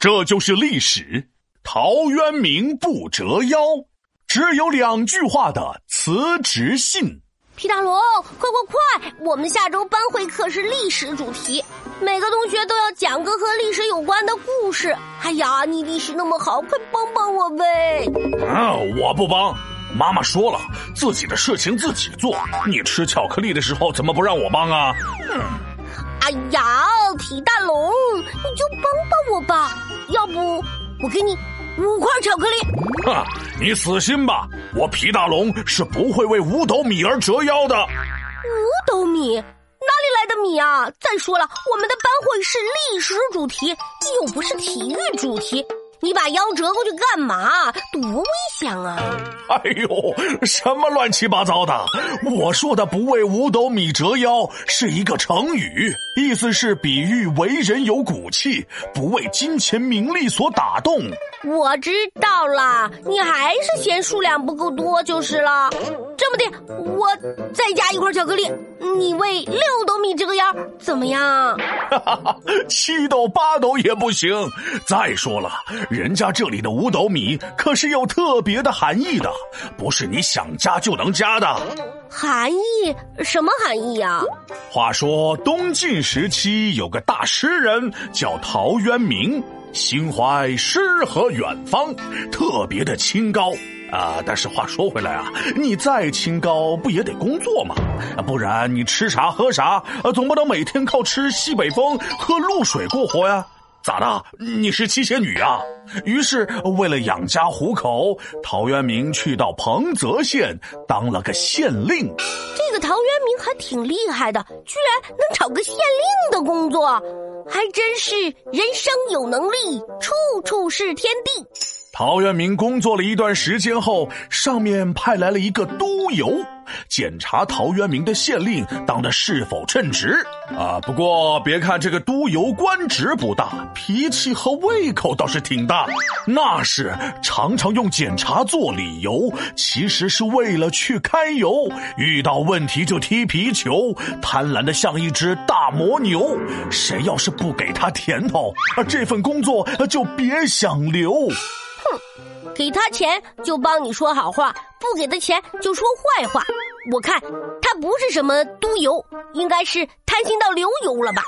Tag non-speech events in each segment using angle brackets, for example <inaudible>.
这就是历史。陶渊明不折腰，只有两句话的辞职信。皮大龙，快快快！我们下周班会课是历史主题，每个同学都要讲个和历史有关的故事。哎呀，你历史那么好，快帮帮我呗！啊，我不帮。妈妈说了，自己的事情自己做。你吃巧克力的时候，怎么不让我帮啊？嗯。哎呀，皮大龙，你就帮帮我吧，要不我给你五块巧克力。哼，你死心吧，我皮大龙是不会为五斗米而折腰的。五斗米？哪里来的米啊？再说了，我们的班会是历史主题，又不是体育主题。你把腰折过去干嘛？多危险啊！哎呦，什么乱七八糟的！我说的“不为五斗米折腰”是一个成语，意思是比喻为人有骨气，不为金钱名利所打动。我知道啦，你还是嫌数量不够多就是了。这么的，我再加一块巧克力，你为六斗米折个腰，怎么样？哈哈，七斗八斗也不行。再说了，人家这里的五斗米可是有特别的含义的，不是你想加就能加的。含义？什么含义呀？话说东晋时期有个大诗人叫陶渊明。心怀诗和远方，特别的清高啊！但是话说回来啊，你再清高，不也得工作吗？不然你吃啥喝啥，总不能每天靠吃西北风、喝露水过活呀？咋的？你是七仙女啊？于是为了养家糊口，陶渊明去到彭泽县当了个县令。这个陶渊明还挺厉害的，居然能找个县令的工作。还真是人生有能力，处处是天地。陶渊明工作了一段时间后，上面派来了一个督邮，检查陶渊明的县令当的是否称职。啊，不过别看这个督邮官职不大，脾气和胃口倒是挺大。那是常常用检查做理由，其实是为了去开油。遇到问题就踢皮球，贪婪的像一只大魔牛。谁要是不给他甜头，这份工作就别想留。给他钱就帮你说好话，不给他钱就说坏话。我看他不是什么督邮，应该是贪心到流油了吧？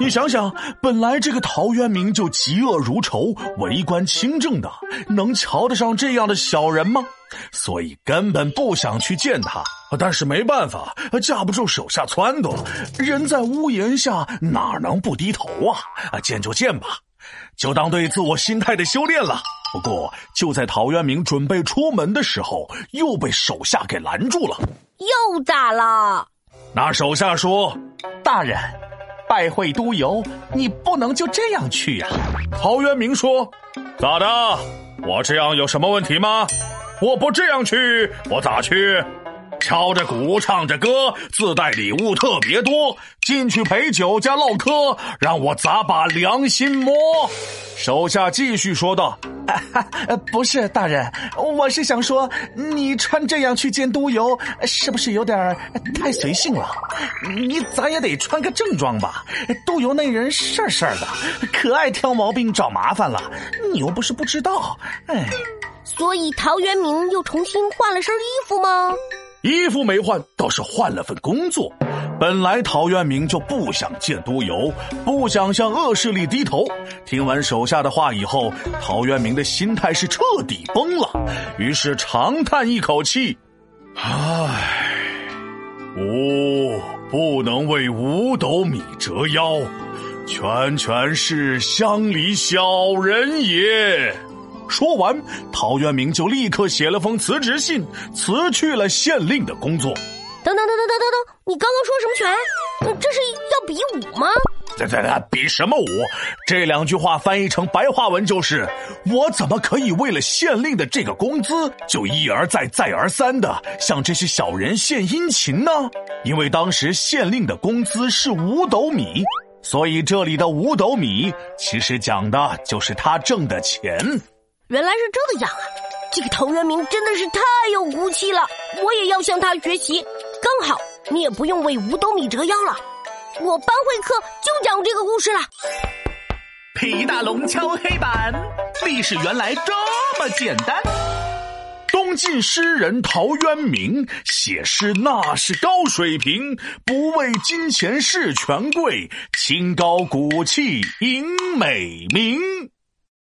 你想想，本来这个陶渊明就嫉恶如仇、为官清正的，能瞧得上这样的小人吗？所以根本不想去见他。但是没办法，架不住手下撺掇，人在屋檐下，哪能不低头啊？见就见吧，就当对自我心态的修炼了。不过，就在陶渊明准备出门的时候，又被手下给拦住了。又咋了？那手下说：“大人，拜会督邮，你不能就这样去呀。”陶渊明说：“咋的？我这样有什么问题吗？我不这样去，我咋去？”敲着鼓，唱着歌，自带礼物特别多。进去陪酒加唠嗑，让我咋把良心摸？手下继续说道：“ <laughs> 不是大人，我是想说，你穿这样去见督邮，是不是有点太随性了？你咋也得穿个正装吧？督邮那人事儿事儿的，可爱挑毛病找麻烦了。你又不是不知道，哎。所以陶渊明又重新换了身衣服吗？”衣服没换，倒是换了份工作。本来陶渊明就不想见督邮，不想向恶势力低头。听完手下的话以后，陶渊明的心态是彻底崩了，于是长叹一口气：“唉，吾不能为五斗米折腰，全全是乡里小人也。”说完，陶渊明就立刻写了封辞职信，辞去了县令的工作。等等等等等等等，你刚刚说什么拳？这是要比武吗？这这这比什么武？这两句话翻译成白话文就是：我怎么可以为了县令的这个工资，就一而再再而三的向这些小人献殷勤呢？因为当时县令的工资是五斗米，所以这里的五斗米其实讲的就是他挣的钱。原来是这样啊这个陶渊明真的是太有骨气了我也要向他学习刚好你也不用为五斗米折腰了我班会课就讲这个故事了。皮大龙敲黑板历史原来这么简单。东晋诗人陶渊明写诗那是高水平不畏金钱是权贵清高骨气赢美名。